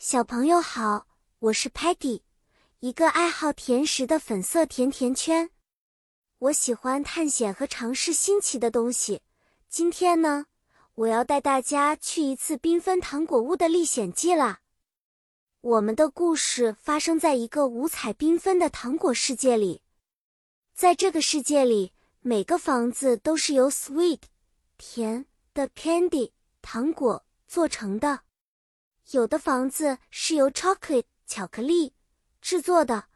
小朋友好，我是 Patty，一个爱好甜食的粉色甜甜圈。我喜欢探险和尝试新奇的东西。今天呢，我要带大家去一次缤纷糖果屋的历险记啦。我们的故事发生在一个五彩缤纷的糖果世界里。在这个世界里，每个房子都是由 sweet 甜的 candy 糖果做成的。有的房子是由 chocolate 巧克力制作的，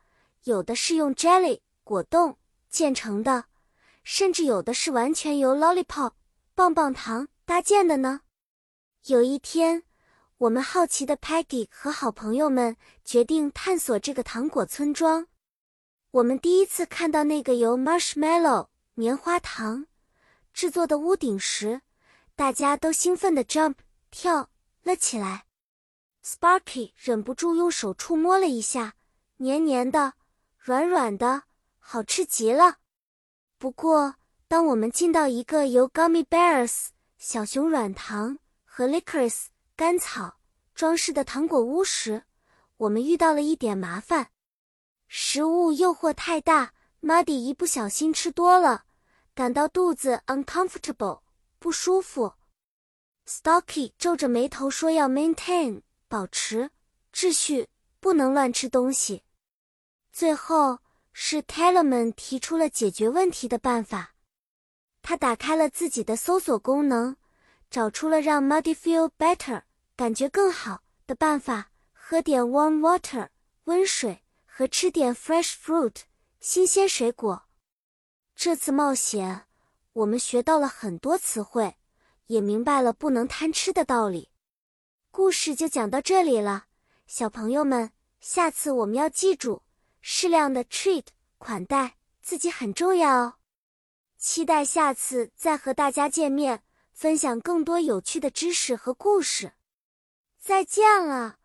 有的是用 jelly 果冻建成的，甚至有的是完全由 lollipop 棒棒糖搭建的呢。有一天，我们好奇的 Peggy 和好朋友们决定探索这个糖果村庄。我们第一次看到那个由 marshmallow 棉花糖制作的屋顶时，大家都兴奋地 jump 跳了起来。Sparky 忍不住用手触摸了一下，黏黏的，软软的，好吃极了。不过，当我们进到一个由 Gummy Bears 小熊软糖和 Licorice 甘草装饰的糖果屋时，我们遇到了一点麻烦。食物诱惑太大，Muddy 一不小心吃多了，感到肚子 uncomfortable 不舒服。Stocky 皱着眉头说要 maintain。保持秩序，不能乱吃东西。最后是 t e l e m a n 提出了解决问题的办法。他打开了自己的搜索功能，找出了让 Muddy feel better 感觉更好的办法：喝点 warm water 温水和吃点 fresh fruit 新鲜水果。这次冒险，我们学到了很多词汇，也明白了不能贪吃的道理。故事就讲到这里了，小朋友们，下次我们要记住，适量的 treat 款待自己很重要哦。期待下次再和大家见面，分享更多有趣的知识和故事。再见了。